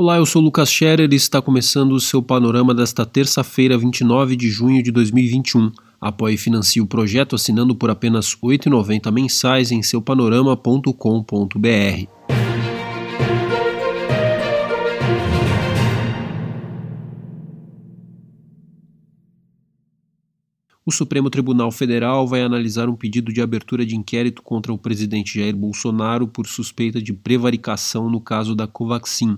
Olá, eu sou Lucas Scherer e está começando o seu panorama desta terça-feira, 29 de junho de 2021. Apoie e financie o projeto assinando por apenas R$ 8,90 mensais em seu panorama.com.br. O Supremo Tribunal Federal vai analisar um pedido de abertura de inquérito contra o presidente Jair Bolsonaro por suspeita de prevaricação no caso da Covaxin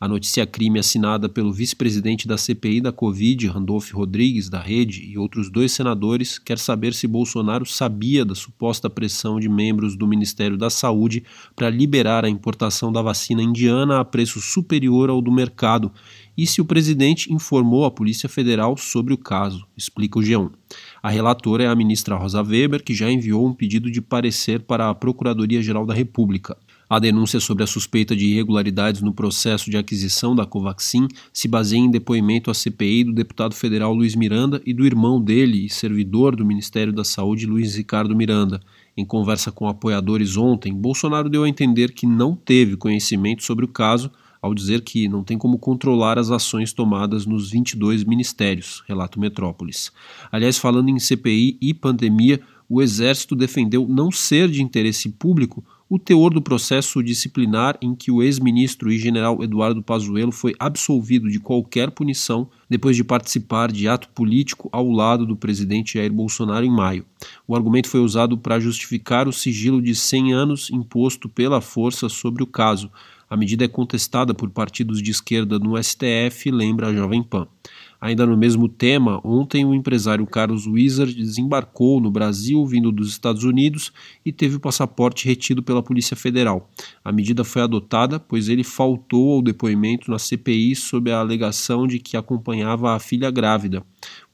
a notícia crime assinada pelo vice-presidente da CPI da Covid, Randolph Rodrigues, da Rede, e outros dois senadores, quer saber se Bolsonaro sabia da suposta pressão de membros do Ministério da Saúde para liberar a importação da vacina indiana a preço superior ao do mercado e se o presidente informou a Polícia Federal sobre o caso, explica o G1. A relatora é a ministra Rosa Weber, que já enviou um pedido de parecer para a Procuradoria-Geral da República. A denúncia sobre a suspeita de irregularidades no processo de aquisição da Covaxin se baseia em depoimento à CPI do deputado federal Luiz Miranda e do irmão dele servidor do Ministério da Saúde, Luiz Ricardo Miranda. Em conversa com apoiadores ontem, Bolsonaro deu a entender que não teve conhecimento sobre o caso, ao dizer que não tem como controlar as ações tomadas nos 22 ministérios, relato Metrópolis. Aliás, falando em CPI e pandemia, o Exército defendeu não ser de interesse público o teor do processo disciplinar em que o ex-ministro e general Eduardo Pazuello foi absolvido de qualquer punição depois de participar de ato político ao lado do presidente Jair Bolsonaro em maio. O argumento foi usado para justificar o sigilo de 100 anos imposto pela força sobre o caso. A medida é contestada por partidos de esquerda no STF, lembra a Jovem Pan. Ainda no mesmo tema, ontem o empresário Carlos Wizard desembarcou no Brasil vindo dos Estados Unidos e teve o passaporte retido pela Polícia Federal. A medida foi adotada pois ele faltou ao depoimento na CPI sob a alegação de que acompanhava a filha grávida.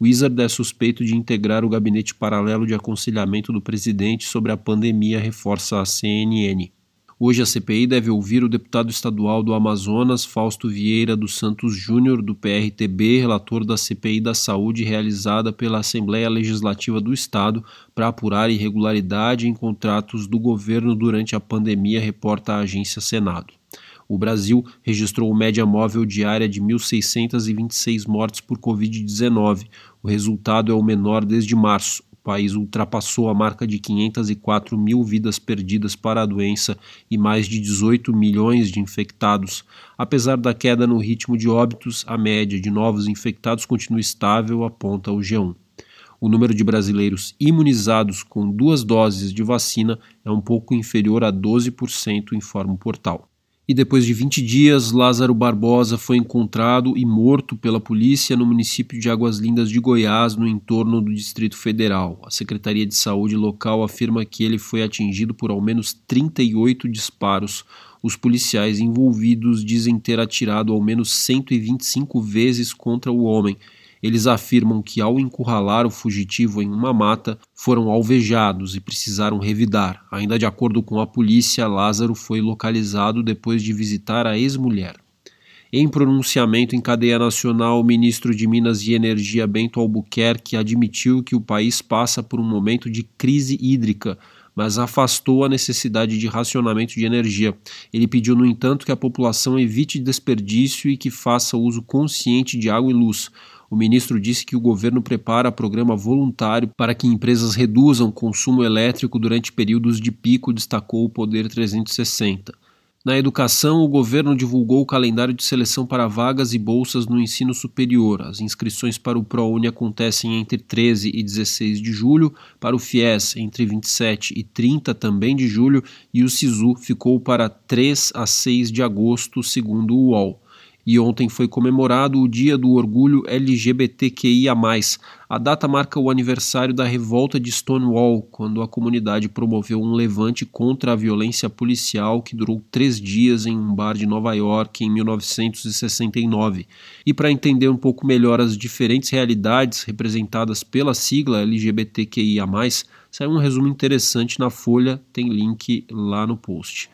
Wizard é suspeito de integrar o gabinete paralelo de aconselhamento do presidente sobre a pandemia, reforça a CNN. Hoje a CPI deve ouvir o deputado estadual do Amazonas, Fausto Vieira dos Santos Júnior, do PRTB, relator da CPI da Saúde realizada pela Assembleia Legislativa do Estado para apurar irregularidade em contratos do governo durante a pandemia, reporta a agência Senado. O Brasil registrou média móvel diária de 1.626 mortes por Covid-19. O resultado é o menor desde março país ultrapassou a marca de 504 mil vidas perdidas para a doença e mais de 18 milhões de infectados. Apesar da queda no ritmo de óbitos, a média de novos infectados continua estável, aponta o G1. O número de brasileiros imunizados com duas doses de vacina é um pouco inferior a 12%, informa o portal e depois de 20 dias, Lázaro Barbosa foi encontrado e morto pela polícia no município de Águas Lindas de Goiás, no entorno do Distrito Federal. A Secretaria de Saúde local afirma que ele foi atingido por ao menos 38 disparos. Os policiais envolvidos dizem ter atirado ao menos 125 vezes contra o homem eles afirmam que, ao encurralar o fugitivo em uma mata, foram alvejados e precisaram revidar. Ainda de acordo com a polícia, Lázaro foi localizado depois de visitar a ex-mulher. Em pronunciamento em cadeia nacional, o ministro de Minas e Energia Bento Albuquerque admitiu que o país passa por um momento de crise hídrica, mas afastou a necessidade de racionamento de energia. Ele pediu, no entanto, que a população evite desperdício e que faça uso consciente de água e luz. O ministro disse que o governo prepara programa voluntário para que empresas reduzam o consumo elétrico durante períodos de pico, destacou o Poder 360. Na educação, o governo divulgou o calendário de seleção para vagas e bolsas no ensino superior. As inscrições para o ProUni acontecem entre 13 e 16 de julho, para o FIES entre 27 e 30 também de julho e o SISU ficou para 3 a 6 de agosto, segundo o UOL e ontem foi comemorado o Dia do Orgulho LGBTQIA. A data marca o aniversário da revolta de Stonewall, quando a comunidade promoveu um levante contra a violência policial que durou três dias em um bar de Nova York em 1969. E para entender um pouco melhor as diferentes realidades representadas pela sigla LGBTQIA, saiu um resumo interessante na Folha, tem link lá no post.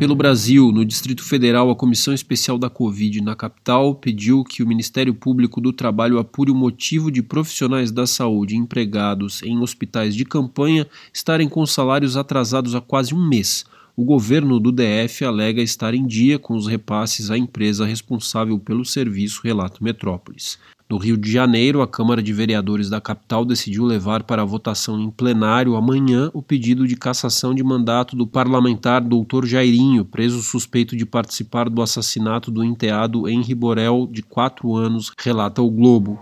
Pelo Brasil, no Distrito Federal, a Comissão Especial da Covid na capital pediu que o Ministério Público do Trabalho apure o motivo de profissionais da saúde empregados em hospitais de campanha estarem com salários atrasados há quase um mês. o governo do DF alega estar em dia com os repasses à empresa responsável pelo serviço, relata Metrópolis. No Rio de Janeiro, a Câmara de Vereadores da capital decidiu levar para votação em plenário amanhã o pedido de cassação de mandato do parlamentar Dr. Jairinho, preso suspeito de participar do assassinato do enteado Henri Borel, de quatro anos, relata o Globo.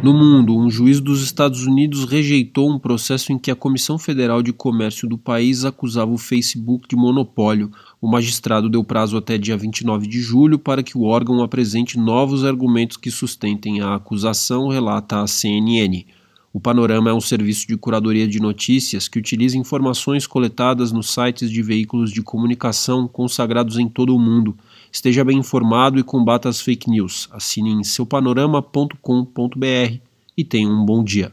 No mundo, um juiz dos Estados Unidos rejeitou um processo em que a Comissão Federal de Comércio do país acusava o Facebook de monopólio. O magistrado deu prazo até dia 29 de julho para que o órgão apresente novos argumentos que sustentem a acusação, relata a CNN. O Panorama é um serviço de curadoria de notícias que utiliza informações coletadas nos sites de veículos de comunicação consagrados em todo o mundo. Esteja bem informado e combata as fake news. Assine em seupanorama.com.br e tenha um bom dia.